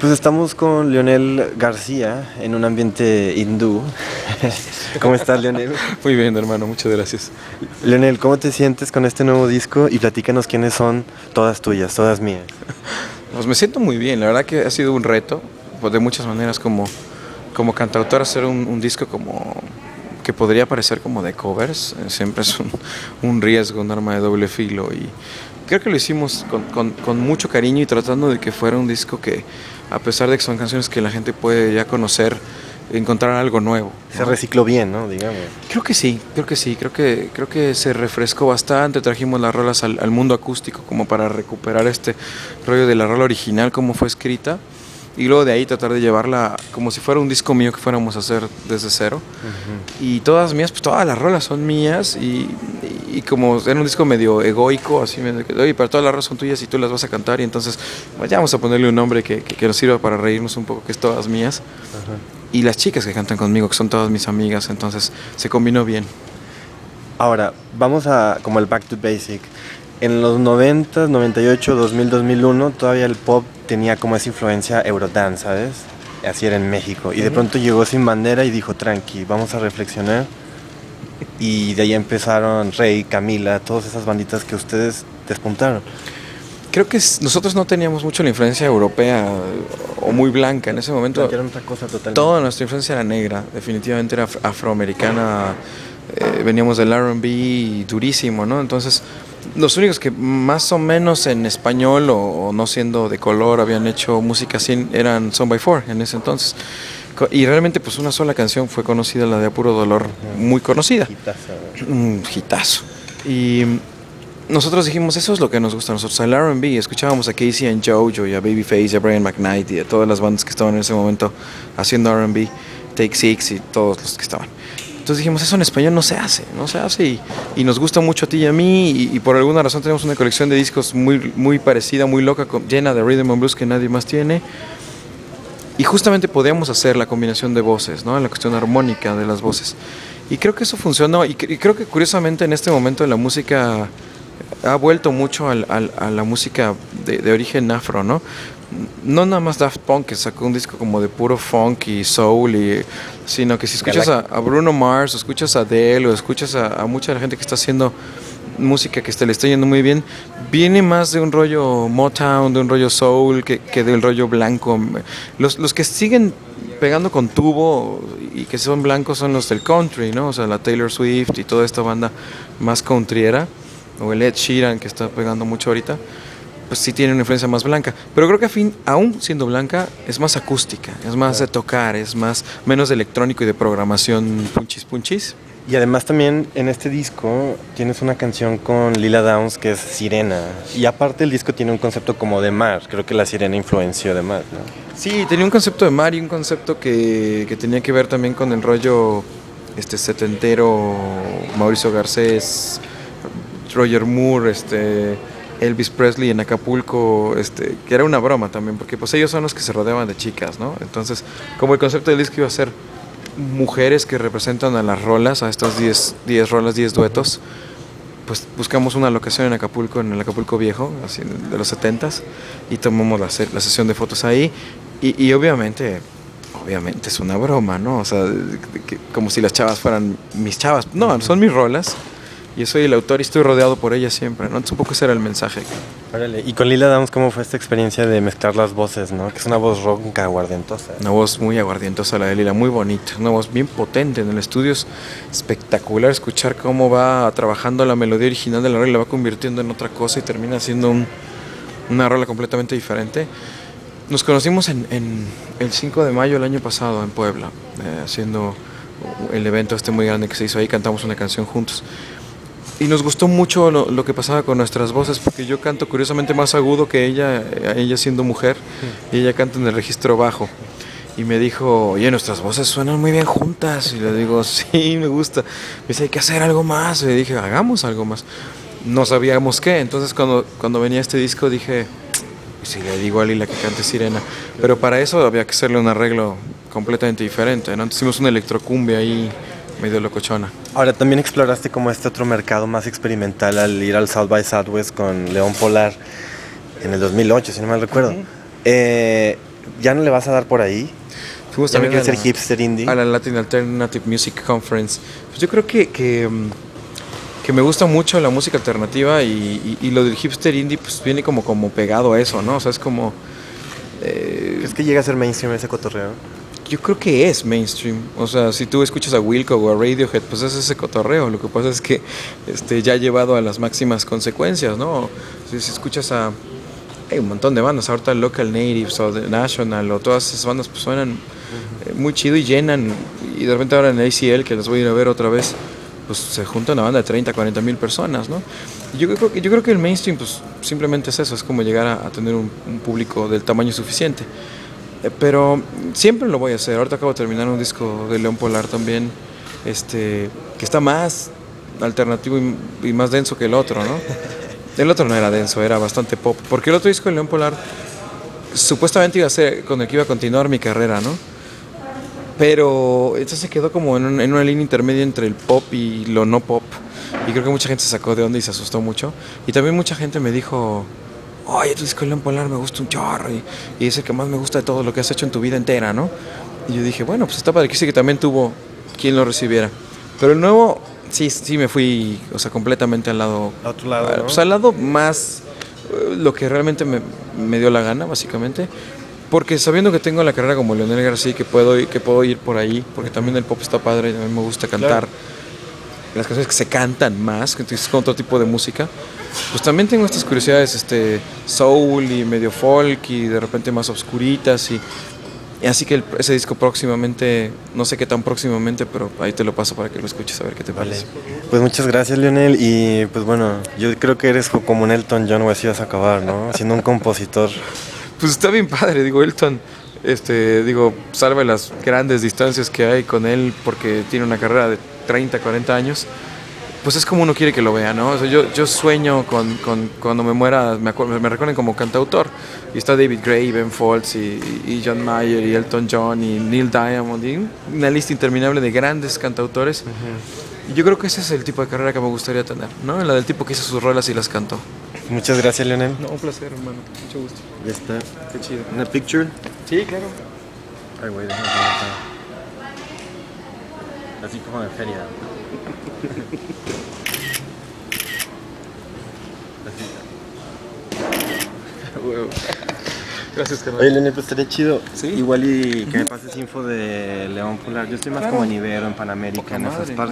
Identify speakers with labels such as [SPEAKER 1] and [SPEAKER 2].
[SPEAKER 1] Pues estamos con Leonel García en un ambiente hindú. ¿Cómo estás, Leonel?
[SPEAKER 2] Muy bien, hermano, muchas gracias.
[SPEAKER 1] Leonel, ¿cómo te sientes con este nuevo disco? Y platícanos quiénes son todas tuyas, todas mías.
[SPEAKER 2] Pues me siento muy bien, la verdad que ha sido un reto, pues de muchas maneras como, como cantautor hacer un, disco como que podría parecer como de covers, eh, siempre es un, un riesgo, un arma de doble filo y creo que lo hicimos con, con, con, mucho cariño y tratando de que fuera un disco que a pesar de que son canciones que la gente puede ya conocer, encontrar algo nuevo.
[SPEAKER 1] Se recicló bien, ¿no? Digamos.
[SPEAKER 2] Creo que sí, creo que sí, creo que, creo que se refrescó bastante, trajimos las rolas al, mundo acústico como para recuperar este rollo de la rola original, como fue escrita, y luego de ahí tratar de llevarla como si fuera un disco mío que fuéramos a hacer desde cero. Y todas mías, pues todas las rolas son mías y, y como era un disco medio egoico, así me oye, pero todas las rolas son tuyas y tú las vas a cantar y entonces pues ya vamos a ponerle un nombre que, que, nos sirva para reírnos un poco, que es todas mías. Y las chicas que cantan conmigo, que son todas mis amigas, entonces se combinó bien.
[SPEAKER 1] Ahora, vamos a como el back to basic. En los 90, 98, 2000, 2001, todavía el pop tenía como esa influencia Eurodance, ¿sabes? Así era en México. Y de pronto llegó Sin Bandera y dijo, tranqui, vamos a reflexionar y de ahí empezaron Rey, Camila, todas esas banditas que ustedes despuntaron.
[SPEAKER 2] Creo que nosotros no teníamos mucho la influencia europea o muy blanca en ese momento.
[SPEAKER 1] Era otra cosa totalmente.
[SPEAKER 2] Toda nuestra influencia era negra, definitivamente era afroamericana. Eh, veníamos del RB durísimo, ¿no? Entonces, los únicos que más o menos en español o, no siendo de color habían hecho música así eran Son by Four en ese entonces. Y realmente pues una sola canción fue conocida, la de Apuro Dolor, muy conocida. Un hitazo. Y nosotros dijimos, eso es lo que nos gusta a nosotros, el R&B. Escuchábamos a Casey and Jojo y a Babyface y a Brian McKnight y a todas las bandas que estaban en ese momento haciendo R&B, Take Six y todos los que estaban. Entonces dijimos, eso en español no se hace, no se hace y, nos gusta mucho a ti y a mí y, por alguna razón tenemos una colección de discos muy, muy parecida, muy loca, llena de rhythm and blues que nadie más tiene y justamente podíamos hacer la combinación de voces, ¿no? la cuestión armónica de las voces. Y creo que eso funcionó. Y, creo que curiosamente en este momento la música ha vuelto mucho a la música de, origen afro, ¿no? No nada más Daft Punk, que sacó un disco como de puro funk y soul, y, sino que si escuchas a, Bruno Mars, o escuchas a Adele, o escuchas a, a mucha de la gente que está haciendo música que se le está yendo muy bien, viene más de un rollo Motown, de un rollo soul, que, que del rollo blanco. Los, los que siguen pegando con tubo y que son blancos son los del country, ¿no? O sea, la Taylor Swift y toda esta banda más countryera, o el Ed Sheeran que está pegando mucho ahorita, pues sí tiene una influencia más blanca. Pero creo que a fin, aún siendo blanca, es más acústica, es más de tocar, es más menos de electrónico y de programación punchis punchis.
[SPEAKER 1] Y además también en este disco tienes una canción con Lila Downs que es Sirena. Y aparte el disco tiene un concepto como de mar. Creo que la sirena influenció de mar, ¿no?
[SPEAKER 2] Sí, tenía un concepto de mar y un concepto que, que tenía que ver también con el rollo este setentero, Mauricio Garcés, Roger Moore, este, Elvis Presley en Acapulco, este, que era una broma también, porque pues ellos son los que se rodeaban de chicas, ¿no? Entonces, como el concepto del disco iba a ser mujeres que representan a las rolas, a estas 10 rolas, 10 duetos, pues buscamos una locación en Acapulco, en el Acapulco Viejo, así de los 70s, y tomamos la, sesión de fotos ahí. Y, obviamente, obviamente es una broma, ¿no? O sea, como si las chavas fueran mis chavas. No, son mis rolas yo soy el autor y estoy rodeado por ella siempre, ¿no? Entonces un poco ese era el mensaje.
[SPEAKER 1] Y con Lila Downs, ¿cómo fue esta experiencia de mezclar las voces, no? Que es una voz ronca, aguardientosa.
[SPEAKER 2] Una voz muy aguardientosa la de Lila, muy bonita, una voz bien potente. En el estudio es espectacular escuchar cómo va trabajando la melodía original de la rola y la va convirtiendo en otra cosa y termina siendo una rola completamente diferente. Nos conocimos en, el 5 de mayo del año pasado en Puebla, eh, haciendo el evento este muy grande que se hizo ahí, cantamos una canción juntos. Y nos gustó mucho lo, que pasaba con nuestras voces, porque yo canto curiosamente más agudo que ella, ella siendo mujer, y ella canta en el registro bajo. Y me dijo, oye, nuestras voces suenan muy bien juntas. Y le digo, sí, me gusta. Me dice, hay que hacer algo más. Y le dije, hagamos algo más. No sabíamos qué. Entonces, cuando, cuando venía este disco, dije, si le digo a Lila que cante Sirena. Pero para eso había que hacerle un arreglo completamente diferente. ¿no? Entonces, hicimos una electrocumbia ahí medio locochona.
[SPEAKER 1] Ahora, también exploraste como este otro mercado más experimental al ir al South by Southwest con León Polar. en el 2008, si no mal recuerdo. Eh, ¿Ya no le vas a dar por ahí?
[SPEAKER 2] Fuimos
[SPEAKER 1] ¿Ya no
[SPEAKER 2] también
[SPEAKER 1] quieres
[SPEAKER 2] a
[SPEAKER 1] ser
[SPEAKER 2] la-
[SPEAKER 1] hipster indie?
[SPEAKER 2] a la Latin Alternative Music Conference. Pues yo creo que, que, mm, que me gusta mucho la música alternativa y, y- y lo del hipster indie pues viene como, como pegado a eso, ¿no? O sea, es como... eh,
[SPEAKER 1] ¿Crees que llega a ser mainstream ese cotorreo?
[SPEAKER 2] Yo creo que es mainstream. O sea, si tú escuchas a Wilco o a Radiohead, pues es ese cotorreo. Lo que pasa es que este, ya ha llevado a las máximas consecuencias, ¿no? Si, escuchas a... Hay un montón de bandas, ahorita Local Natives o National o todas esas bandas pues suenan eh, muy chido y llenan. Y de repente ahora en ACL, que las voy a ir a ver otra vez, pues se junta una banda de 30, 40 mil personas, ¿no? Yo creo, que, yo creo que el mainstream pues simplemente es eso, es como llegar a, tener un público del tamaño suficiente. Eh, Pero siempre lo voy a hacer. Ahorita acabo de terminar un disco de León Polar también, este, que está más alternativo y, y más denso que el otro, ¿no? El otro no era denso, era bastante pop. Porque el otro disco de León Polar supuestamente iba a ser con el que iba a continuar mi carrera, ¿no? Pero entonces se quedó como en, un- en una línea intermedia entre el pop y lo no pop. Y creo que mucha gente se sacó de onda y se asustó mucho. Y también mucha gente me dijo, oye, tu disco León Polar me gusta un chorro y, y es el que más me gusta de todo lo que has hecho en tu vida entera, ¿no? Y yo dije, bueno, pues está padre, quise que también tuvo quien lo recibiera. Pero el nuevo, sí, sí me fui, o sea, completamente al lado...
[SPEAKER 1] A otro lado, ¿no?
[SPEAKER 2] pues al lado más, eh, lo que realmente me, me dio la gana, básicamente. Porque sabiendo que tengo la carrera como Leonel García, que puedo, que puedo ir por ahí, porque también el pop está padre, y a mí me gusta cantar las canciones que se cantan más, que es con otro tipo de música, pues también tengo estas curiosidades, este, soul y medio folk y de repente más obscuritas y, y así que el- ese disco próximamente, no sé qué tan próximamente, pero ahí te lo paso para que lo escuches a ver qué te
[SPEAKER 1] Vale.
[SPEAKER 2] parece.
[SPEAKER 1] Pues muchas gracias, Lionel. Y pues bueno, yo creo que eres co- como un Elton John o así vas a acabar, ¿no? Siendo un compositor.
[SPEAKER 2] Pues está bien padre, digo, Elton, este, digo, salve las grandes distancias que hay con él porque tiene una carrera de 30, 40 años. Pues es como uno quiere que lo vea, ¿no? O sea, yo, yo sueño con, con- cuando me muera, me, me recuerden como cantautor. Y está David Gray, Ben Folds, y, y John Mayer, y Elton John, y Neil Diamond, y una lista interminable de grandes cantautores. Y yo creo que ese es el tipo de carrera que me gustaría tener, ¿no? La del tipo que hizo sus rolas y las cantó.
[SPEAKER 1] Muchas gracias, Lionel.
[SPEAKER 2] No, un placer, hermano. Mucho gusto.
[SPEAKER 1] Ya está.
[SPEAKER 2] Qué chido.
[SPEAKER 1] ¿Una picture?
[SPEAKER 2] Sí, claro.
[SPEAKER 1] Ay, güey, déjame. Así como de feria.
[SPEAKER 2] Gracias, carnal.
[SPEAKER 1] Oye, Lionel, pues estaría chido.
[SPEAKER 2] Sí.
[SPEAKER 1] Igual y que me pases info de León Polar. Yo estoy más
[SPEAKER 2] Claro.
[SPEAKER 1] como en Ibero, en Panamérica,
[SPEAKER 2] Poca
[SPEAKER 1] en esas
[SPEAKER 2] madre.
[SPEAKER 1] partes.